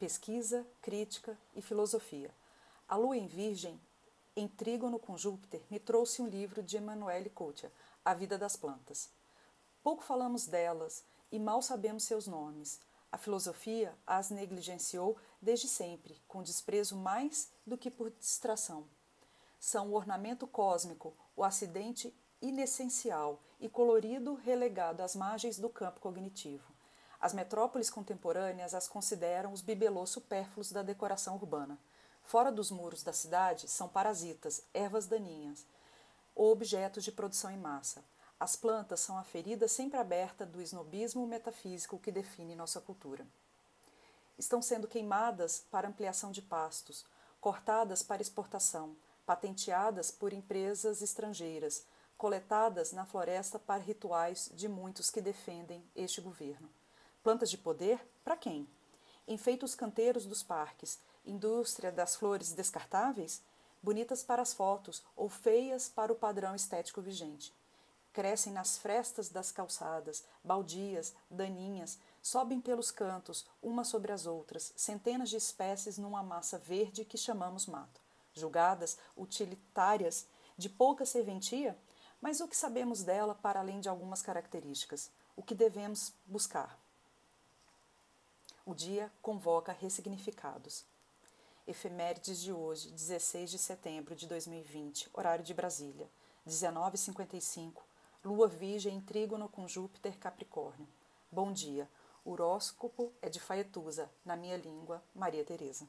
pesquisa, crítica e filosofia. A lua em Virgem, em trígono com Júpiter, me trouxe um livro de Emanuele Coutia, A Vida das Plantas. Pouco falamos delas e mal sabemos seus nomes. A filosofia as negligenciou desde sempre, com desprezo mais do que por distração. São o ornamento cósmico, o acidente inessencial e colorido relegado às margens do campo cognitivo. As metrópoles contemporâneas as consideram os bibelôs supérfluos da decoração urbana. Fora dos muros da cidade são parasitas, ervas daninhas ou objetos de produção em massa. As plantas são a ferida sempre aberta do snobismo metafísico que define nossa cultura. Estão sendo queimadas para ampliação de pastos, cortadas para exportação, patenteadas por empresas estrangeiras, coletadas na floresta para rituais de muitos que defendem este governo. Plantas de poder para quem? Enfeita os canteiros dos parques, indústria das flores descartáveis, bonitas para as fotos ou feias para o padrão estético vigente. Crescem nas frestas das calçadas, baldias, daninhas, sobem pelos cantos, umas sobre as outras, centenas de espécies numa massa verde que chamamos mato. Julgadas utilitárias, de pouca serventia, mas o que sabemos dela para além de algumas características? O que devemos buscar? O dia convoca ressignificados. Efemérides de hoje, 16 de setembro de 2020, horário de Brasília, 19h55, Lua Virgem em trígono com Júpiter Capricórnio. Bom dia. Horóscopo é de Faetusa, na minha língua, Maria Tereza.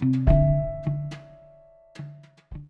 Thank you.